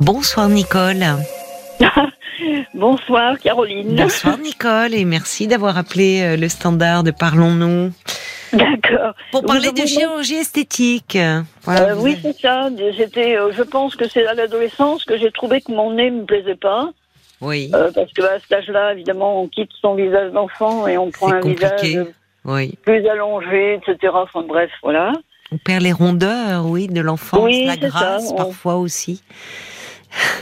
Bonsoir Nicole. Bonsoir Caroline. Bonsoir Nicole et merci d'avoir appelé euh, le standard de Parlons-nous. D'accord. Pour parler de chirurgie esthétique. Voilà, euh, oui, c'est ça. J'étais, euh, je pense que c'est à l'adolescence que j'ai trouvé que mon nez me plaisait pas. Oui. parce que à cet âge-là, évidemment, on quitte son visage d'enfant et on prend un visage oui. plus allongé, etc. Enfin bref, voilà. On perd les rondeurs, oui, de l'enfance, oui, la grâce parfois aussi.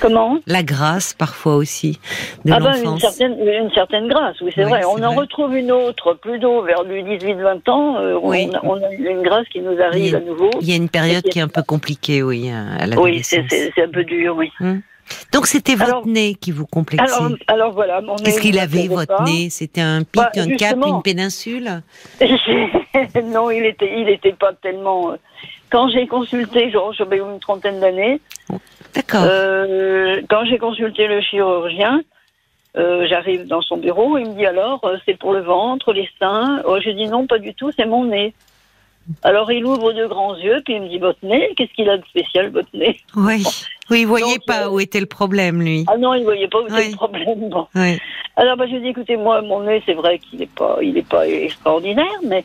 Comment? La grâce, parfois aussi, de ah ben, une, certaine, une certaine grâce, oui, c'est vrai. On en retrouve une autre plus tôt, vers le 18-20 ans. Euh, oui. on, a une grâce qui nous arrive à nouveau. Il y a une période qui est un peu compliquée, oui, à Oui, c'est un peu dur, oui. Hum. Donc c'était votre nez qui vous complexait. Alors, alors voilà, mon Qu'est-ce qu'il avait votre nez? C'était un pic, bah, un cap, une péninsule? Non, il était, il était pas tellement. Euh, quand j'ai consulté, genre j'avais une trentaine d'années. D'accord. Euh, quand j'ai consulté le chirurgien, euh, j'arrive dans son bureau, il me dit alors, euh, c'est pour le ventre, les seins. Oh, je dis non, pas du tout, c'est mon nez. Alors il ouvre de grands yeux, puis il me dit votre nez, qu'est-ce qu'il a de spécial votre nez? Oui, oui, il voyait pas où était le problème lui. Ah non, il voyait pas où était le problème. Oui. Alors bah, je dis écoutez moi mon nez c'est vrai qu'il n'est pas, il est pas extraordinaire, mais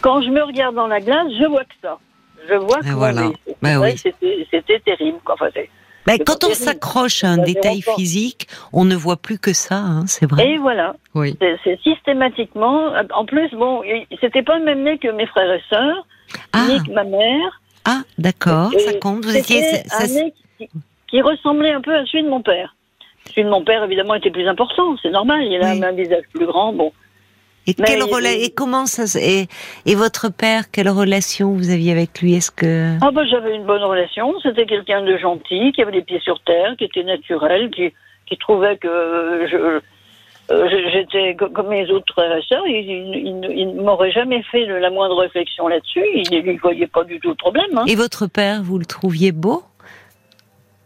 quand je me regarde dans la glace, je vois que ça. Je vois que voilà. Oui. c'était terrible. Enfin, ben, quand on s'accroche à un détail physique, on ne voit plus que ça, hein, c'est vrai. Et voilà. Oui. C'est systématiquement. En plus, bon, c'était pas le même nez que mes frères et sœurs, ah. ni que ma mère. Ah, d'accord, ça compte. Vous étiez. un nez qui, ressemblait un peu à celui de mon père. Celui de mon père, évidemment, était plus important, c'est normal. Il a un visage plus grand. Bon. Et, quelle et comment ça et, et votre père, quelle relation vous aviez avec lui? Est-ce que ah ben j'avais une bonne relation. C'était quelqu'un de gentil, qui avait les pieds sur terre, qui était naturel, qui, qui trouvait que je euh, j'étais comme mes autres frères et sœurs. Il, il, ne m'aurait jamais fait la moindre réflexion là-dessus. Il ne voyait pas du tout le problème. Hein. Et votre père, vous le trouviez beau?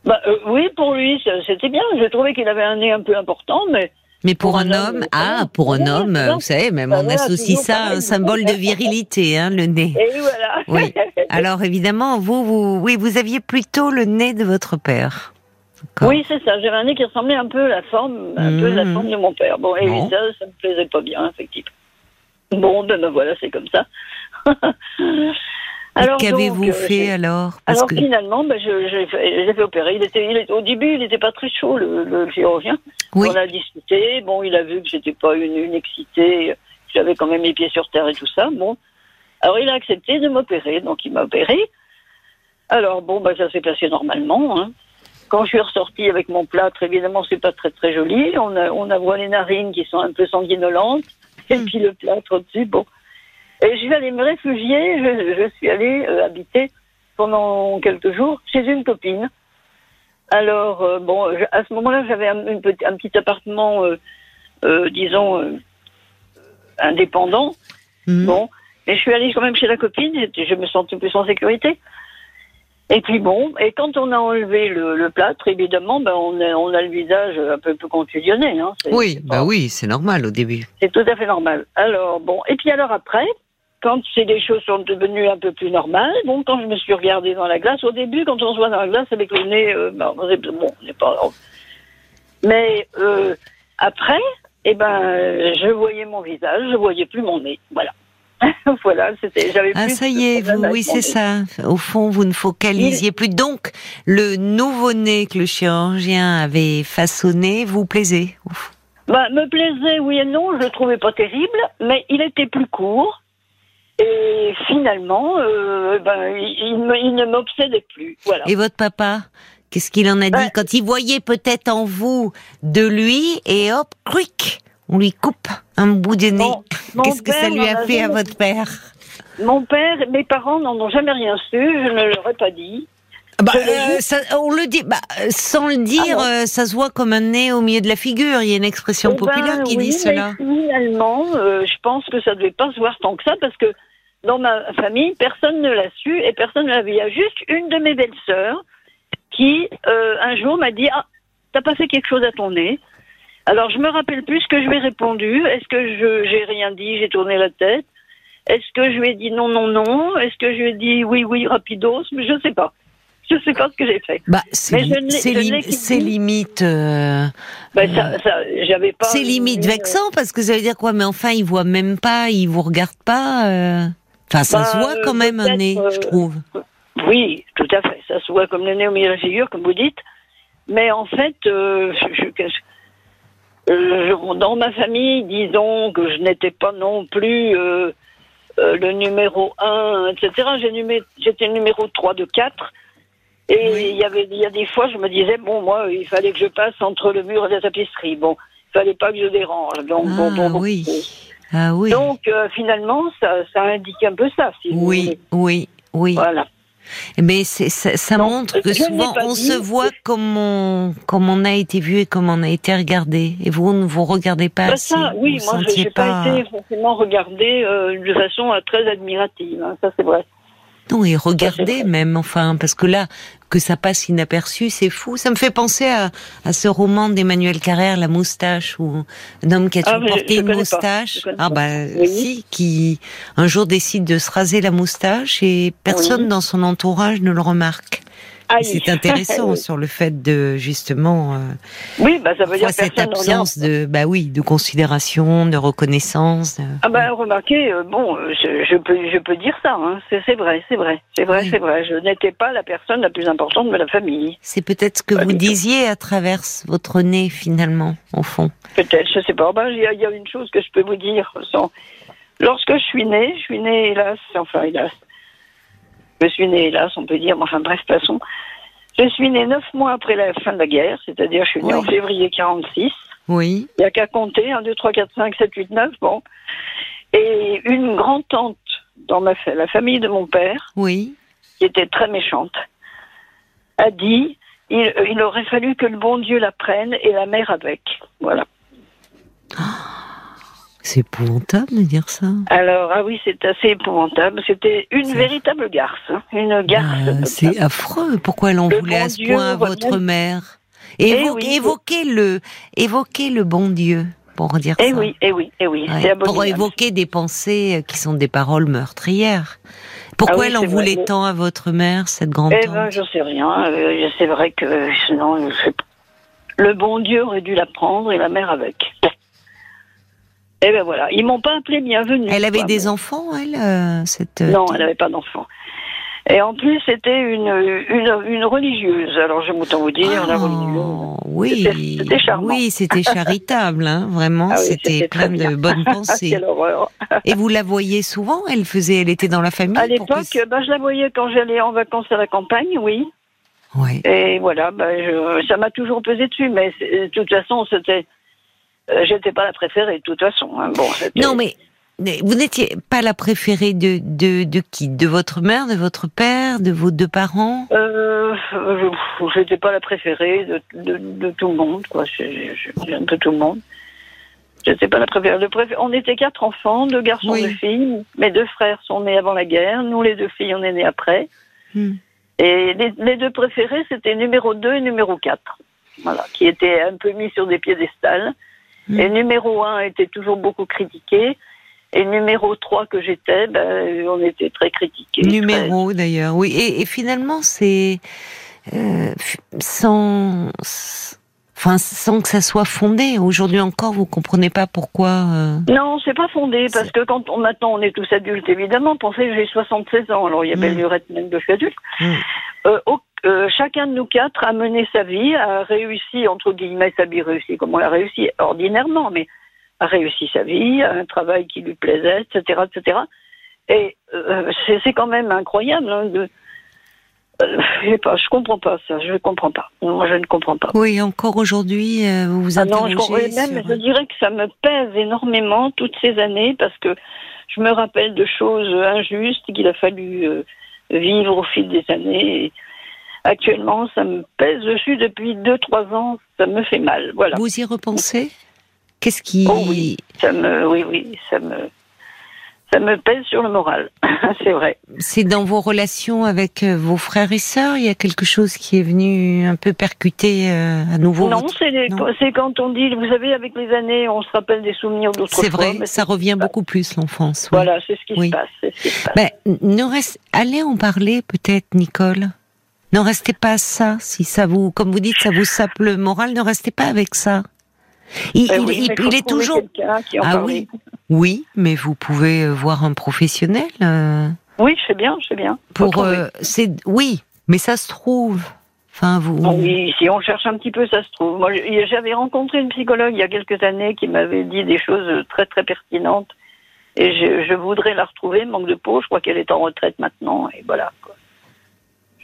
Bah, euh, Oui, pour lui, c'était bien. J'ai trouvé qu'il avait un nez un peu important, mais mais pour, un, homme, ah, pour un homme, vous savez, même on associe ça à un symbole de virilité, hein, le nez. Et voilà. Oui. Alors évidemment, vous, vous, oui, vous aviez plutôt le nez de votre père. Oui, c'est ça. J'avais un nez qui ressemblait un peu à la forme, un peu la mmh. forme de mon père. Bon, et ça, ça me plaisait pas bien, effectivement. Bon, ben, ben voilà, c'est comme ça. Alors qu'avez-vous euh, fait alors? Alors finalement, ben, je, je, fait opérer. Il était, au début, il n'était pas très chaud, le, chirurgien. On a discuté. Bon, il a vu que j'étais pas une, une excitée. J'avais quand même les pieds sur terre et tout ça. Bon, alors il a accepté de m'opérer. Donc il m'a opéré. Alors bon, ben, ça s'est passé normalement. Hein. Quand je suis ressortie avec mon plâtre, évidemment, c'est pas très très joli. On a, on a voit les narines qui sont un peu sanguinolentes. Et hmm. puis le plâtre au-dessus, bon. Et je suis allée me réfugier, je, suis allée euh, habiter pendant quelques jours chez une copine. Alors, euh, bon, à ce moment-là, j'avais un, un, petit appartement, euh, disons, indépendant. Mhm. Bon, et je suis allée quand même chez la copine, je me sentais plus en sécurité. Et puis bon, et quand on a enlevé le, plâtre, évidemment, ben on, a, on a le visage un peu plus contusionné. Hein. Oui, bah oui, c'est normal au début. C'est tout à fait normal. Alors bon, et puis alors après, quand c'est des choses sont devenues un peu plus normales, bon, quand je me suis regardée dans la glace, au début, quand on se voit dans la glace avec le nez, euh, ben, bon, on n'est pas. Mais euh, après, eh ben, je voyais mon visage, je voyais plus mon nez, voilà. voilà, c'était. J'avais ah, ça y est, vous, oui, c'est ça. Au fond, vous ne focalisiez plus. Donc, le nouveau nez que le chirurgien avait façonné vous plaisait. Bah, me plaisait, oui et non. Je le trouvais pas terrible, mais il était plus court. Et finalement, euh, ben, il, ne m'obsédait plus. Voilà. Et votre papa Qu'est-ce qu'il en a dit quand il voyait peut-être en vous de lui et hop, quick, on lui coupe un bout de nez. Qu'est-ce que ça lui a fait à votre père? Mon père, mes parents n'en ont jamais rien su, je ne leur ai pas dit. Bah, euh, ça, on le dit, bah, sans le dire, ah euh, ça se voit comme un nez au milieu de la figure. Il y a une expression eh populaire ben qui dit cela. finalement, je pense que ça ne devait pas se voir tant que ça parce que dans ma famille, personne ne l'a su et personne ne l'a vu. Il y a juste une de mes belles-sœurs qui, euh, un jour, m'a dit Ah, t'as pas fait quelque chose à ton nez? Alors, je me rappelle plus ce que je lui ai répondu. Est-ce que je j'ai rien dit J'ai tourné la tête? Est-ce que je lui ai dit non, non, non Est-ce que je lui ai dit oui, oui, rapidos je sais pas. je sais pas ce que j'ai fait. Bah, c'est limite. Euh, bah, ça. C'est limite vexant parce que ça veut dire quoi? Mais enfin, il voit même pas, il vous regarde pas. Euh... Enfin, ça se bah, voit quand même un nez, je trouve. Oui, tout à fait. Ça se voit comme le nez au milieu de la figure, comme vous dites. Mais en fait, euh, euh, dans ma famille, disons que je n'étais pas non plus euh, le numéro 1, etc. J'étais numéro 3 de 4. Et il y avait il y a des fois, je me disais, bon, moi, il fallait que je passe entre le mur et la tapisserie. Bon, il fallait pas que je dérange. Donc, bon, bon, ah, oui. Ah, oui. Donc, finalement, ça, ça indique un peu ça. Si oui, oui, oui. Voilà. Mais ça, ça montre que souvent on se voit comme on, comme on a été vu et comme on a été regardé. Et vous ne vous regardez pas. Bah ça, oui, moi je n'ai pas... été forcément regardé euh, de façon euh, très admirative. Hein, ça c'est vrai. Non, et regardez même, enfin, parce que là, que ça passe inaperçu, c'est fou. Ça me fait penser à, à ce roman d'Emmanuel Carrère, La moustache, où un homme qui a toujours ah, porté une moustache, ah bah si, qui un jour décide de se raser la moustache et personne dans son entourage ne le remarque. C'est intéressant sur le fait de justement. Euh, oui, bah ça veut dire cette absence de, bah oui, de considération, de reconnaissance. Ah bah remarquez, euh, bon, euh, je, peux, je peux dire ça. Hein. c'est vrai, c'est vrai, c'est vrai, c'est vrai. Je n'étais pas la personne la plus importante de la famille. C'est peut-être ce que vous disiez à travers votre nez finalement, au fond. Peut-être, je sais pas. Ben, il y, a une chose que je peux vous dire. Lorsque je suis née, je suis née hélas, enfin hélas, je suis née, hélas, on peut dire, enfin bref, passons. Je suis née neuf mois après la fin de la guerre, c'est-à-dire je suis née en février 46. Oui. Il n'y a qu'à compter, 1, 2, 3, 4, 5, 7, 8, 9, bon. Et une grand-tante dans ma, la famille de mon père, oui. qui était très méchante, a dit il, il aurait fallu que le bon Dieu la prenne et la mère avec. Voilà. Ah. C'est épouvantable de dire ça. Alors, ah oui, c'est assez épouvantable. C'était une véritable garce. Hein. Une garce. Ah, c'est affreux. Pourquoi elle en voulait à ce point à votre mère? Eh évoquez, le, évoquez le bon Dieu pour dire eh ça. Oui, eh oui, eh oui. Pour évoquer des pensées qui sont des paroles meurtrières. Pourquoi ah elle en voulait tant à votre mère, cette grande Eh ben, je sais rien. Euh, c'est vrai que sinon, le bon Dieu aurait dû la prendre et la mère avec. Et eh ben voilà, ils m'ont pas appelé bienvenue. Elle avait des enfants, elle, euh, cette. Euh, non, elle n'avait pas d'enfants. Et en plus, c'était une, une, une, religieuse. Alors, je m'entends vous dire, la oh, Oui, c'était charmant. Oui, c'était charitable, hein, vraiment. Ah c'était plein de bonnes pensées. Quelle horreur. Et vous la voyez souvent? Elle faisait, elle était dans la famille. À l'époque, ben, je la voyais quand j'allais en vacances à la campagne, oui. Ouais. Et voilà, ben, je, ça m'a toujours pesé dessus, mais de toute façon, c'était j'étais pas la préférée de toute façon. Hein. Bon, non, mais vous n'étiez pas la préférée de, de, de, qui? De votre mère, de votre père, de vos deux parents? Euh, Je n'étais pas la préférée de, de, de, tout le monde, quoi. Un peu tout le monde. Je n'étais pas la préférée. On était quatre enfants, deux garçons, deux filles. Mes deux frères sont nés avant la guerre. Nous, les deux filles, on est nés après. Hmm. Et les, les, deux préférés, c'était numéro 2 et numéro 4. Voilà, qui étaient un peu mis sur des piédestals. Et mm. numéro un était toujours beaucoup critiqué. Et numéro 3 que j'étais, ben, on était très critiqué. Numéro d'ailleurs, oui. Et, finalement, c'est euh, sans, enfin, sans que ça soit fondé. Aujourd'hui encore, vous comprenez pas pourquoi. Euh... Non, c'est pas fondé parce que quand on maintenant on est tous adultes, évidemment. Pensez que j'ai 76 ans, alors il y a belle lurette même de je suis adulte. Mm. Euh, euh, chacun de nous quatre a mené sa vie, a réussi, entre guillemets, sa vie réussie, comme on l'a réussi ordinairement, mais a réussi sa vie, a un travail qui lui plaisait, etc., etc. Et euh, c'est quand même incroyable hein, de, euh, je sais pas, je comprends pas ça, je ne comprends pas. Moi, je ne comprends pas. Oui, encore aujourd'hui, vous vous interrogez ah non, je, même, je dirais que ça me pèse énormément toutes ces années parce que je me rappelle de choses injustes qu'il a fallu vivre au fil des années. Actuellement, ça me pèse dessus depuis 2-3 ans, ça me fait mal. Voilà. Vous y repensez? Qu'est-ce qui. Oh oui, ça me, oui, oui, ça me, ça me pèse sur le moral, c'est vrai. C'est dans vos relations avec euh, vos frères et sœurs, il y a quelque chose qui est venu un peu percuter euh, à nouveau Non, c'est quand on dit, vous savez, avec les années, on se rappelle des souvenirs d'autres C'est vrai, ça revient beaucoup plus l'enfance. Voilà, c'est ce qui se passe. Mais, nous reste, allez en parler peut-être, Nicole Ne restez pas à ça. Si ça vous, comme vous dites, ça vous sape le moral, ne restez pas avec ça. Il, ben est toujours. ah oui, oui, mais vous pouvez euh, voir un professionnel. Euh, oui, je sais bien, je sais bien. Pour, euh, c'est oui, mais ça se trouve. Enfin, vous. Ah oui, si on cherche un petit peu, ça se trouve. Moi, j'avais rencontré une psychologue il y a quelques années qui m'avait dit des choses très très pertinentes, et je, voudrais la retrouver. Manque de peau, je crois qu'elle est en retraite maintenant, et voilà.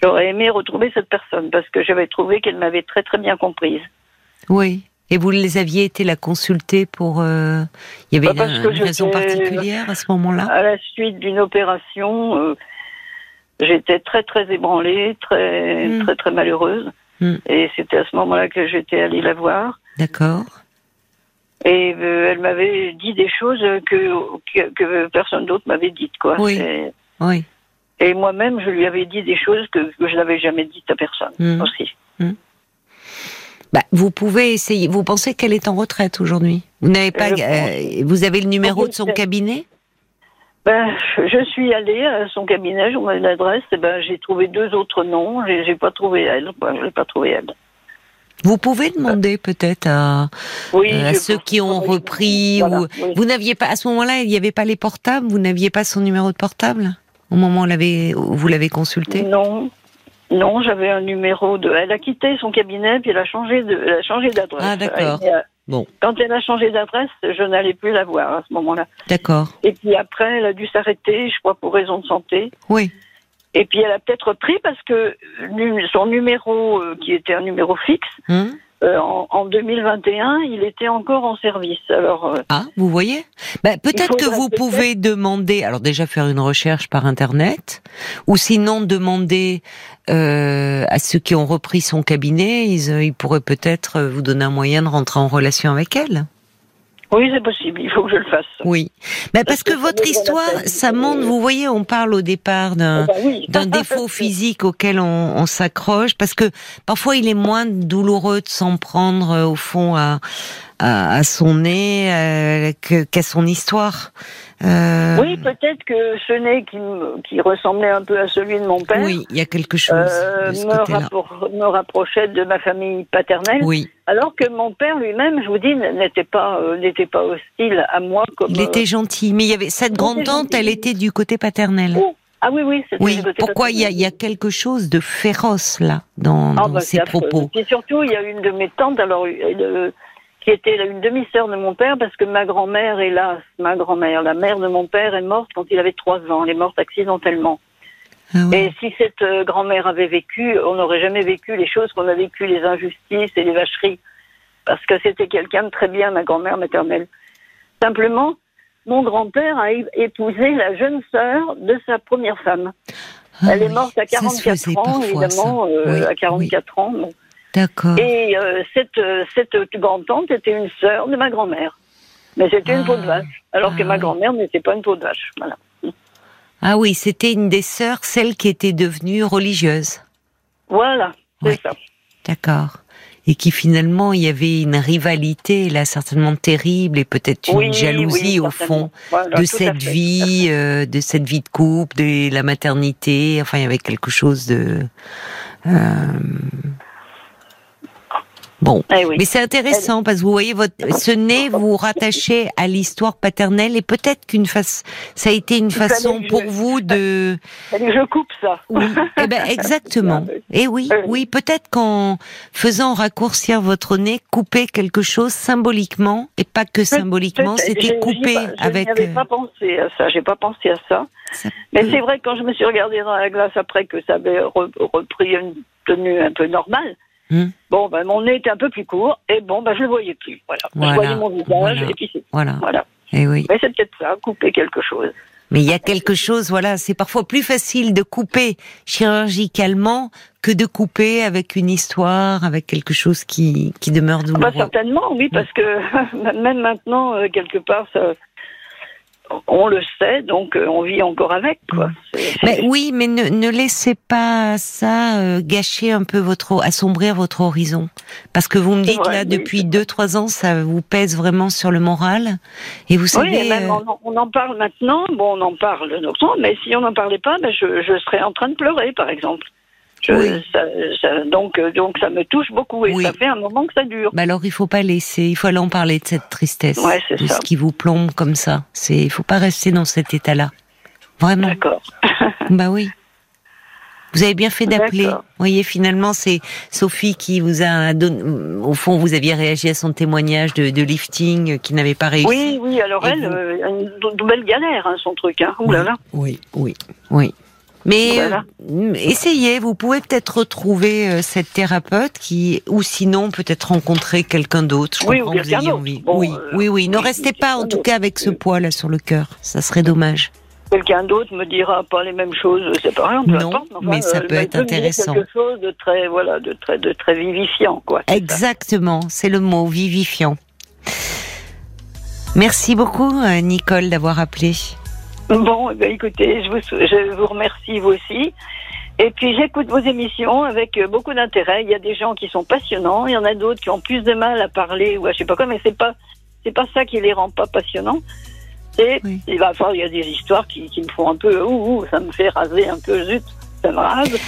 J'aurais aimé retrouver cette personne parce que j'avais trouvé qu'elle m'avait très très bien comprise. Oui. Et vous les aviez été la consulter pour. Euh, il y avait bah, une, raison particulière à ce moment-là? À la suite d'une opération, euh, j'étais très très ébranlée, très hmm. très très malheureuse. Hmm. Et c'était à ce moment-là que j'étais allée la voir. D'accord. Et euh, elle m'avait dit des choses que, que, personne d'autre m'avait dites, quoi. Oui. oui. Et moi-même, je lui avais dit des choses que, je n'avais jamais dites à personne hmm. aussi. Bah, vous pouvez essayer. Vous pensez qu'elle est en retraite aujourd'hui? Vous n'avez pas. Euh, vous avez le numéro de son cabinet? Ben, je suis allée à son cabinet, j'ai l'adresse, et ben j'ai trouvé deux autres noms, j'ai, j'ai pas trouvé elle, je l'ai pas trouvé elle. Vous pouvez demander peut-être à, euh, ceux qui ont repris. ou... Vous n'aviez pas à ce moment-là, il n'y avait pas les portables. Vous n'aviez pas son numéro de portable? Au moment où, vous l'avez consulté. Non, non, j'avais un numéro de. Elle a quitté son cabinet puis elle a changé de, elle a changé d'adresse. Ah d'accord. Bon. Quand elle a changé d'adresse, je n'allais plus la voir à ce moment-là. D'accord. Et puis après, elle a dû s'arrêter, je crois pour raison de santé. Oui. Et puis elle a peut-être pris parce que son numéro, euh, qui était un numéro fixe, hum. Euh, en, 2021, il était encore en service. Alors euh, ah, vous voyez? Ben, Peut-être que vous pouvez demander, alors déjà faire une recherche par internet, ou sinon demander euh, à ceux qui ont repris son cabinet, ils, ils pourraient peut-être vous donner un moyen de rentrer en relation avec elle. Oui, c'est possible. Il faut que je le fasse. Oui, mais parce, que, votre histoire, ça montre. Vous voyez, on parle au départ d'un eh ben défaut physique auquel on, on s'accroche, parce que parfois il est moins douloureux de s'en prendre euh, au fond à à, son nez euh, qu'à son histoire. Euh... Oui, peut-être que ce nez qui, qui, ressemblait un peu à celui de mon père. Oui, il y a quelque chose. Euh, me, me, rapprochait de ma famille paternelle. Oui. Alors que mon père lui-même, je vous dis, n'était pas euh, n'était pas hostile à moi comme. Il était gentil, mais il y avait cette grande tante, elle était du côté paternel. Oh. Ah oui, oui, c'était oui. Pourquoi il y, a, il y, a quelque chose de féroce là dans, ah, dans bah, ses propos? Et surtout, il y a une de mes tantes, alors qui était une demi-sœur de mon père, parce que ma grand-mère, hélas, ma grand-mère, la mère de mon père, est morte quand il avait trois ans. Elle est morte accidentellement. Ah et si cette euh, grand-mère avait vécu, on n'aurait jamais vécu les choses qu'on a vécues, les injustices et les vacheries. Parce que c'était quelqu'un de très bien, ma grand-mère maternelle. Simplement, mon grand-père a épousé la jeune sœur de sa première femme. Ah Elle est morte à 44 ans, évidemment, euh, à 44 ans. D'accord. Et euh, cette, euh, cette grande-tante était une sœur de ma grand-mère. Mais c'était une peau de ah. vache. Alors que ma ah. grand-mère n'était pas une peau de vache. Voilà. Ah oui, c'était une des sœurs, celle qui était devenue religieuse. Voilà, c'est ça. D'accord. Et qui finalement, il y avait une rivalité, là, certainement terrible, et peut-être une jalousie au fond de cette vie, euh, de cette vie de couple, de la maternité. Enfin, il y avait quelque chose de. Bon, eh mais c'est intéressant parce que vous voyez votre ce nez vous rattachez à l'histoire paternelle et peut-être qu'une face ça a été une façon pour vous de. Je coupe ça. Oui, eh ben exactement. Et eh oui, oui, peut-être qu'en faisant raccourcir votre nez, couper quelque chose symboliquement et pas que symboliquement, c'était coupé avec. Je n'avais pas pensé à ça. J'ai pas pensé à ça. mais c'est vrai que quand je me suis regardée dans la glace après que ça avait repris une tenue un peu normale. Hmm. Bon, ben, mon nez était un peu plus court, et bon, ben, je le voyais plus. Voilà. Je voyais mon visage, et puis c'est voilà. voilà. Et eh oui. Mais c'est peut-être ça, couper quelque chose. Mais il y a quelque chose, voilà, c'est parfois plus facile de couper chirurgicalement que de couper avec une histoire, avec quelque chose qui, qui demeure ah bah, douloureux. certainement, oui, parce que même maintenant, euh, quelque part, ça, on le sait, donc euh, on vit encore avec. Quoi. Mais oui, mais ne, laissez pas ça euh, gâcher un peu votre, assombrir votre horizon, parce que vous me dites là depuis deux trois ans, ça vous pèse vraiment sur le moral, et vous savez. Oui, même euh, on, en parle maintenant. Bon, on en parle longtemps, mais si on n'en parlait pas, ben je, je serais en train de pleurer, par exemple. Donc, donc ça me touche beaucoup et ça fait un moment que ça dure. Bah alors il faut pas laisser, il faut aller en parler de cette tristesse, de ce qui vous plombe comme ça. C'est, il faut pas rester dans cet état-là, vraiment. D'accord. bah oui. Vous avez bien fait d'appeler. Vous voyez, finalement, c'est Sophie qui vous a donné. Au fond, vous aviez réagi à son témoignage de, de lifting qui n'avait pas réussi. Oui, oui. Alors elle, euh, une nouvelle galère, hein, son truc. Hein. Ouh là là. Oui, oui, oui. Mais euh, essayez, vous pouvez peut-être retrouver euh, cette thérapeute qui, ou sinon peut-être rencontrer quelqu'un d'autre. Oui, ou quelqu'un d'autre. oui, oui, oui. Ne restez pas en tout cas avec ce poids là sur le cœur. Ça serait dommage quelqu'un d'autre me dira pas les mêmes choses, c'est pas rien, non, mais ça euh, peut être intéressant. Quelque chose de très, voilà, de très, de très vivifiant, quoi. Exactement, c'est le mot vivifiant. Merci beaucoup, euh, Nicole, d'avoir appelé. Bon, eh ben, écoutez, je vous, je vous remercie vous aussi. Et puis j'écoute vos émissions avec euh, beaucoup d'intérêt. Il y a des gens qui sont passionnants, il y en a d'autres qui ont plus de mal à parler ou à je sais pas quoi, mais c'est pas c'est pas ça qui les rend pas passionnants. Et il va falloir, il y a des histoires qui, qui me font un peu, ouh, ouh, ça me fait raser un peu, zut, ça me rase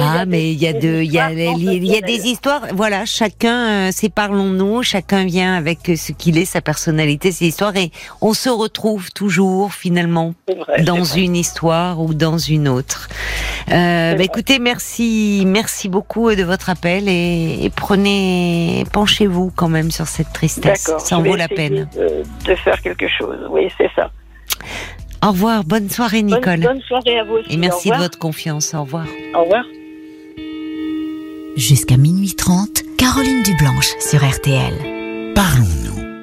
ah, mais il y a de, il y a, il y a des histoires. Voilà, chacun, euh, séparons-nous. Chacun vient avec ce qu'il est, sa personnalité, ses histoires, et on se retrouve toujours finalement dans une histoire ou dans une autre. Euh, bah, écoutez, merci, merci beaucoup de votre appel et, prenez, penchez-vous quand même sur cette tristesse. Ça en vaut la peine. de faire quelque chose. Oui, c'est ça. Au revoir, bonne soirée Nicole. Bonne, soirée à vous aussi. Et merci de votre confiance. Au revoir. Au revoir. Jusqu'à minuit 30, Caroline Dublanche sur RTL. Parlons-nous.